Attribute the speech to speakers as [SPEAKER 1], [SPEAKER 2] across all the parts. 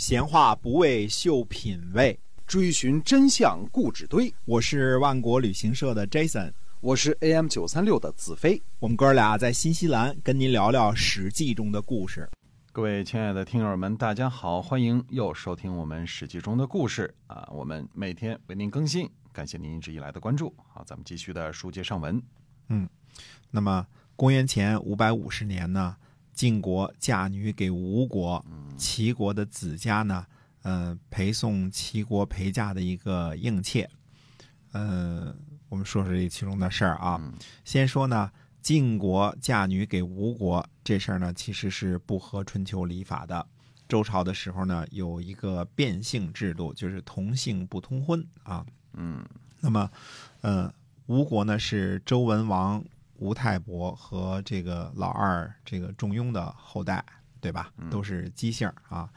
[SPEAKER 1] 闲话不为秀品味，
[SPEAKER 2] 追寻真相故纸堆。
[SPEAKER 1] 我是万国旅行社的 Jason，
[SPEAKER 2] 我是 AM 九三六的子飞。
[SPEAKER 1] 我们哥俩在新西兰跟您聊聊《史记》中的故事。
[SPEAKER 3] 各位亲爱的听友们，大家好，欢迎又收听我们《史记》中的故事啊！我们每天为您更新，感谢您一直以来的关注。好，咱们继续的书接上文。
[SPEAKER 1] 嗯，那么公元前五百五十年呢，晋国嫁女给吴国，齐国的子家呢，呃，陪送齐国陪嫁的一个应妾。呃，我们说说这其中的事儿啊。先说呢，晋国嫁女给吴国这事儿呢，其实是不合春秋礼法的。周朝的时候呢，有一个变性制度，就是同姓不通婚啊。
[SPEAKER 3] 嗯，
[SPEAKER 1] 那么，呃，吴国呢是周文王吴太伯和这个老二这个仲雍的后代，对吧？都是姬姓啊，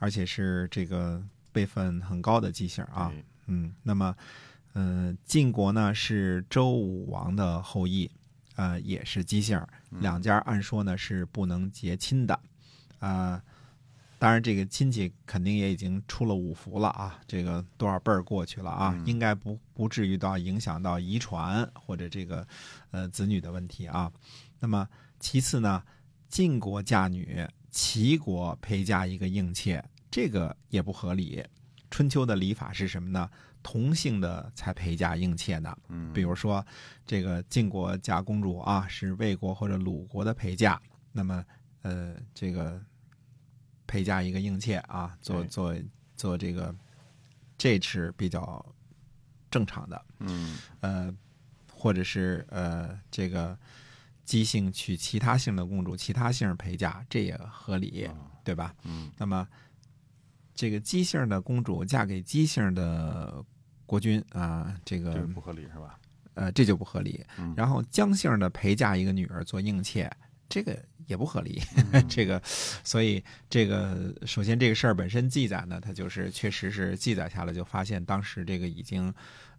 [SPEAKER 1] 而且是这个辈分很高的姬姓啊。嗯，那么，呃，晋国呢是周武王的后裔，呃，也是姬姓，两家按说呢是不能结亲的，啊、当然这个亲戚肯定也已经出了五福了啊，这个多少辈儿过去了啊，应该不不至于到影响到遗传或者这个呃子女的问题啊。那么其次呢，晋国嫁女，齐国陪嫁一个应妾，这个也不合理。春秋的礼法是什么呢？同姓的才陪嫁应妾呢。
[SPEAKER 3] 嗯，
[SPEAKER 1] 比如说，这个晋国嫁公主啊，是魏国或者鲁国的陪嫁，那么呃，这个陪嫁一个应妾啊，做做做这个，这是比较正常的。
[SPEAKER 3] 嗯
[SPEAKER 1] 呃，或者是呃这个姬姓娶其他姓的公主，其他姓陪嫁，这也合理，对吧？
[SPEAKER 3] 嗯
[SPEAKER 1] 那么这个姬姓的公主嫁给姬姓的国君啊，这个
[SPEAKER 3] 这个不合理是吧？
[SPEAKER 1] 呃，这就不合理
[SPEAKER 3] 嗯。
[SPEAKER 1] 然后姜姓的陪嫁一个女儿做应妾，这个也不合理。这个，所以这个首先这个事儿本身记载呢，它就是确实是记载下来，就发现当时这个已经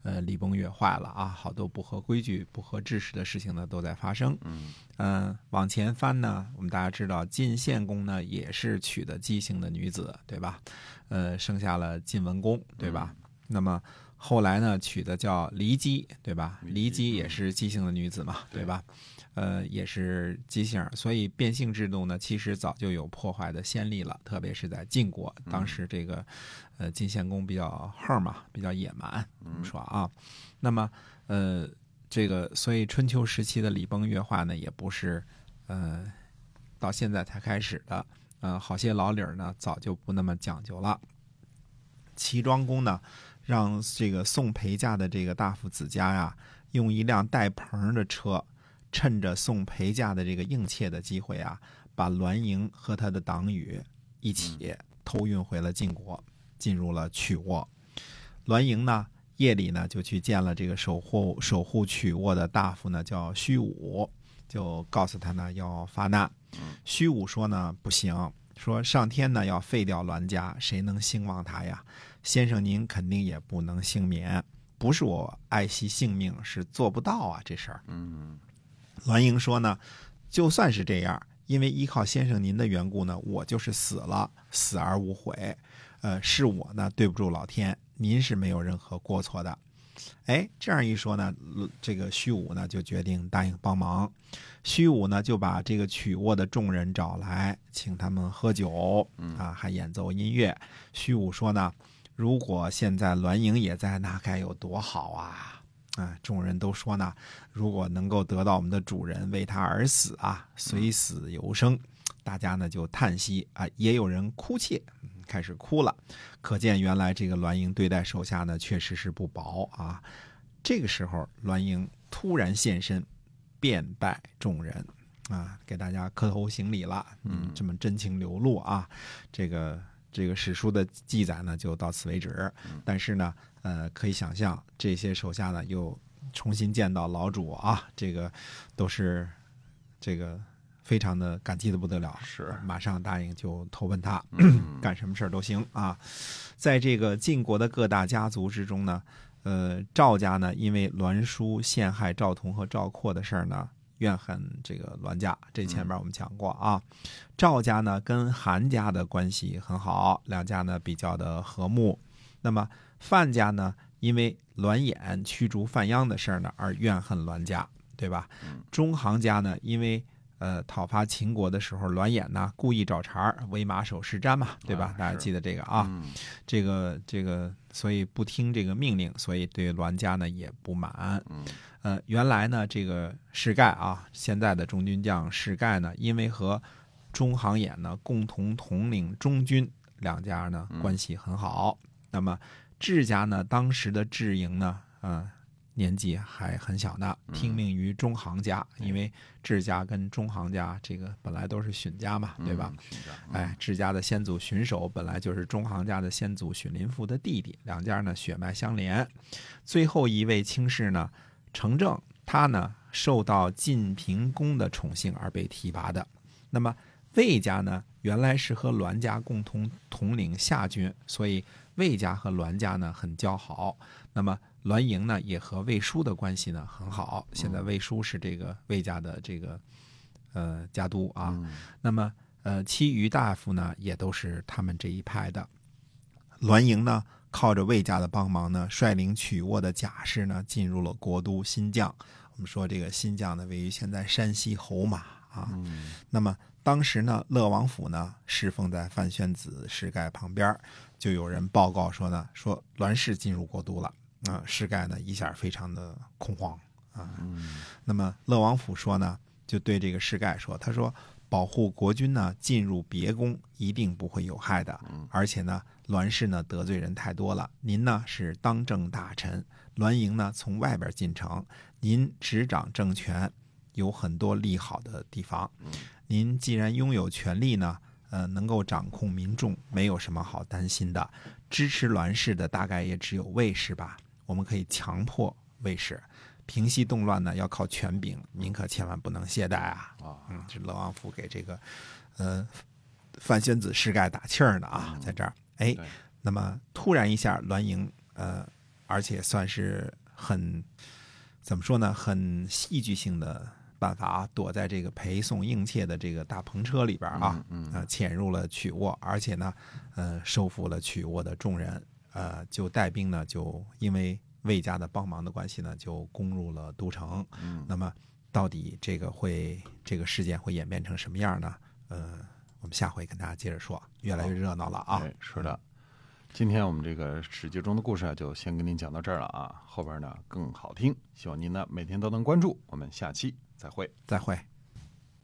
[SPEAKER 1] 呃礼崩乐坏了啊，好多不合规矩、不合制式的事情呢都在发生。
[SPEAKER 3] 嗯
[SPEAKER 1] 嗯、往前翻呢，我们大家知道晋献公呢也是娶的姬姓的女子，对吧？呃，生下了晋文公，对吧？那么后来呢，娶的叫骊姬，对吧？
[SPEAKER 3] 骊姬
[SPEAKER 1] 也是姬姓的女子嘛，
[SPEAKER 3] 对
[SPEAKER 1] 对吧？呃，也是姬姓，所以变姓制度呢，其实早就有破坏的先例了，特别是在晋国，当时这个呃晋献公比较横嘛，比较野蛮，我们说啊，那么呃这个，所以春秋时期的礼崩乐坏呢，也不是呃到现在才开始的，呃，好些老理儿呢早就不那么讲究了。齐庄公呢，让这个送陪嫁的这个大夫子家呀，用一辆带棚的车，趁着送陪嫁的这个应妾的机会啊，把栾盈和他的党羽一起偷运回了晋国，进入了曲沃。栾盈呢，夜里呢就去见了这个守护守护曲沃的大夫呢，叫虚武，就告诉他呢要发难。虚武说呢不行，说上天呢要废掉栾家，谁能兴旺他呀？先生您肯定也不能幸免，不是我爱惜性命，是做不到啊这事儿。
[SPEAKER 3] 嗯
[SPEAKER 1] 栾英说呢，就算是这样，因为依靠先生您的缘故呢，我就是死了，死而无悔。呃，是我呢对不住老天，您是没有任何过错的。哎，这样一说呢，呃这个虚武呢就决定答应帮忙。虚武呢就把这个曲沃的众人找来，请他们喝酒，啊，还演奏音乐。虚武说呢，如果现在栾盈也在，那该有多好啊！啊，众人都说呢，如果能够得到我们的主人为他而死啊，虽死犹生，大家呢就叹息啊，也有人哭泣，嗯开始哭了。可见原来这个栾英对待手下呢，确实是不薄啊。这个时候，栾英突然现身，便拜众人啊，给大家磕头行礼了。嗯，这么真情流露啊，这个这个史书的记载呢，就到此为止。但是呢，呃，可以想象这些手下呢又重新见到老主啊，这个都是这个非常的感激的不得了，
[SPEAKER 3] 是
[SPEAKER 1] 马上答应就投奔他，
[SPEAKER 3] 嗯
[SPEAKER 1] 干什么事儿都行啊。在这个晋国的各大家族之中呢，呃，赵家呢因为栾书陷害赵同和赵括的事儿呢，怨恨这个栾家，这前面我们讲过啊。赵家呢跟韩家的关系很好，两家呢比较的和睦。那么范家呢，因为栾衍驱逐范鞅的事儿呢而怨恨栾家，对吧？中行家呢，因为呃讨伐秦国的时候，栾衍呢故意找茬儿，为马首是瞻嘛，对吧？
[SPEAKER 3] 啊
[SPEAKER 1] 大家记得这个啊。
[SPEAKER 3] 嗯
[SPEAKER 1] 这个这个，所以不听这个命令，所以对栾家呢也不满。
[SPEAKER 3] 嗯
[SPEAKER 1] 呃，原来呢，这个士盖啊，现在的中军将士盖呢，因为和中行衍呢共同统领中军，两家呢
[SPEAKER 3] 嗯
[SPEAKER 1] 关系很好。那么智家呢，当时的智营呢，呃，年纪还很小呢，
[SPEAKER 3] 嗯
[SPEAKER 1] 听命于中行家，因为智家跟中行家这个本来都是荀家嘛，对吧？哎，，智家的先祖荀守本来就是中行家的先祖荀林父的弟弟，两家呢血脉相连。最后一位卿士呢，程正，他呢受到晋平公的宠幸而被提拔的。那么魏家呢，原来是和栾家共同统领夏军，所以魏家和栾家呢很交好。那么栾盈呢，也和魏叔的关系呢很好。现在魏叔是这个魏家的这个呃家督啊。
[SPEAKER 3] 嗯
[SPEAKER 1] 那么呃，其余大夫呢，也都是他们这一派的。栾盈呢，靠着魏家的帮忙呢，率领曲沃的甲士呢，进入了国都新绛。我们说这个新绛呢，位于现在山西侯马啊。
[SPEAKER 3] 嗯
[SPEAKER 1] 那么当时呢，乐王府呢侍奉在范宣子石盖旁边，就有人报告说呢，说栾氏进入国都了。啊、石盖呢一下非常的恐慌啊。
[SPEAKER 3] 嗯
[SPEAKER 1] 那么乐王府说呢，就对这个石盖说，他说保护国君呢进入别宫一定不会有害的，而且呢栾氏呢得罪人太多了，您呢是当政大臣，栾盈呢从外边进城，您执掌政权，有很多利好的地方。您既然拥有权力呢，呃，能够掌控民众，没有什么好担心的。支持栾氏的大概也只有卫氏吧，我们可以强迫卫氏。平息动乱呢，要靠权柄，您可千万不能懈怠啊！
[SPEAKER 3] 啊
[SPEAKER 1] 嗯，这乐王府给这个，呃，范宣子世盖打气儿呢啊，在这儿，哎，那么突然一下，栾盈，呃，而且算是很怎么说呢，很戏剧性的办法啊，躲在这个陪送应妾的这个大篷车里边啊，
[SPEAKER 3] 嗯
[SPEAKER 1] 呃，潜入了曲沃，而且呢，呃，收服了曲沃的众人，呃，就带兵呢，就因为魏家的帮忙的关系呢，就攻入了都城。
[SPEAKER 3] 嗯
[SPEAKER 1] 那么，到底这个会这个事件会演变成什么样呢？呃，我们下回跟大家接着说，越来越热闹了啊！
[SPEAKER 3] 哎，是的。今天我们这个史记中的故事啊，就先跟您讲到这儿了啊，后边呢更好听，希望您呢每天都能关注。我们下期再会。
[SPEAKER 1] 再会。